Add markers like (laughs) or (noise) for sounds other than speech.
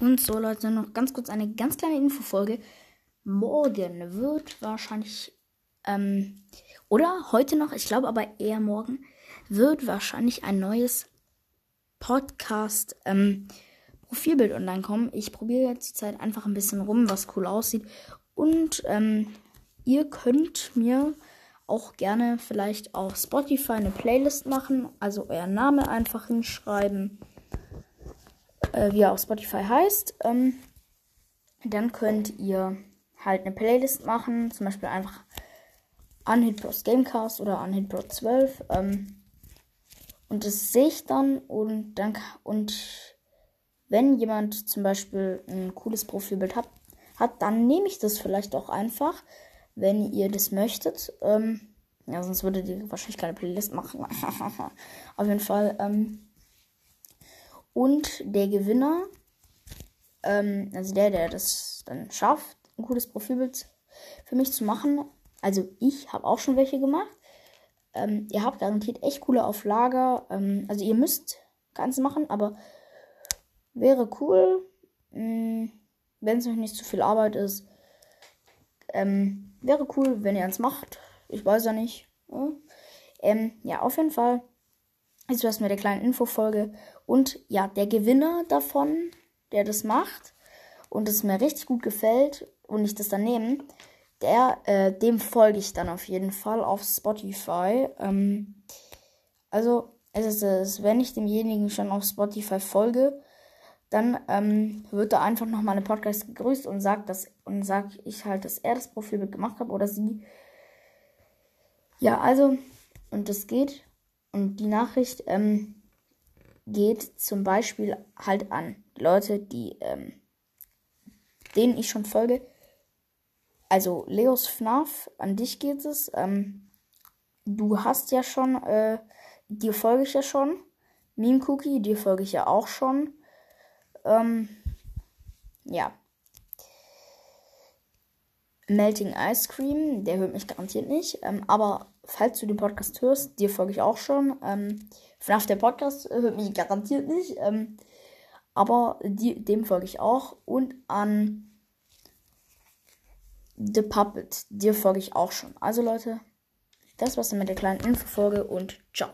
Und so, Leute, noch ganz kurz eine ganz kleine Infofolge. Morgen wird wahrscheinlich, ähm, oder heute noch, ich glaube aber eher morgen, wird wahrscheinlich ein neues Podcast, ähm, Profilbild online kommen. Ich probiere jetzt die Zeit einfach ein bisschen rum, was cool aussieht. Und ähm, ihr könnt mir auch gerne vielleicht auf Spotify eine Playlist machen, also euer Name einfach hinschreiben, äh, wie er auf Spotify heißt. Ähm, dann könnt ihr halt eine Playlist machen, zum Beispiel einfach Unhit Bros Gamecast oder Unhit Bros 12. Ähm, und das sehe ich dann und dann und wenn jemand zum Beispiel ein cooles Profilbild hat, hat dann nehme ich das vielleicht auch einfach, wenn ihr das möchtet. Ähm, ja, sonst würdet ihr wahrscheinlich keine Playlist machen. (laughs) Auf jeden Fall. Ähm, und der Gewinner, ähm, also der, der das dann schafft, ein cooles Profilbild für mich zu machen. Also ich habe auch schon welche gemacht. Ähm, ihr habt garantiert echt coole Auflager. Ähm, also ihr müsst Ganze machen, aber wäre cool, mm, wenn es euch nicht zu viel Arbeit ist. Ähm, wäre cool, wenn ihr eins macht. Ich weiß ja nicht. Ja, ähm, ja auf jeden Fall. Ist das mit der kleinen Infofolge. Und ja, der Gewinner davon, der das macht und es mir richtig gut gefällt und ich das dann nehme, der, äh, dem folge ich dann auf jeden Fall auf Spotify. Ähm, also, es ist, wenn ich demjenigen schon auf Spotify folge, dann ähm, wird da einfach noch meine Podcast gegrüßt und sagt das und sag ich halt, dass er das Profilbild gemacht hat oder sie. Ja, also und das geht und die Nachricht ähm, geht zum Beispiel halt an Leute, die ähm, denen ich schon folge, also Leos FNAF, an dich geht es. Ähm, du hast ja schon, äh, dir folge ich ja schon. Meme Cookie, dir folge ich ja auch schon. Ähm, ja. Melting Ice Cream, der hört mich garantiert nicht. Ähm, aber falls du den Podcast hörst, dir folge ich auch schon. Ähm, FNAF der Podcast hört mich garantiert nicht. Ähm, aber die, dem folge ich auch. Und an The Puppet. Dir folge ich auch schon. Also Leute, das war's dann mit der kleinen Infofolge und ciao.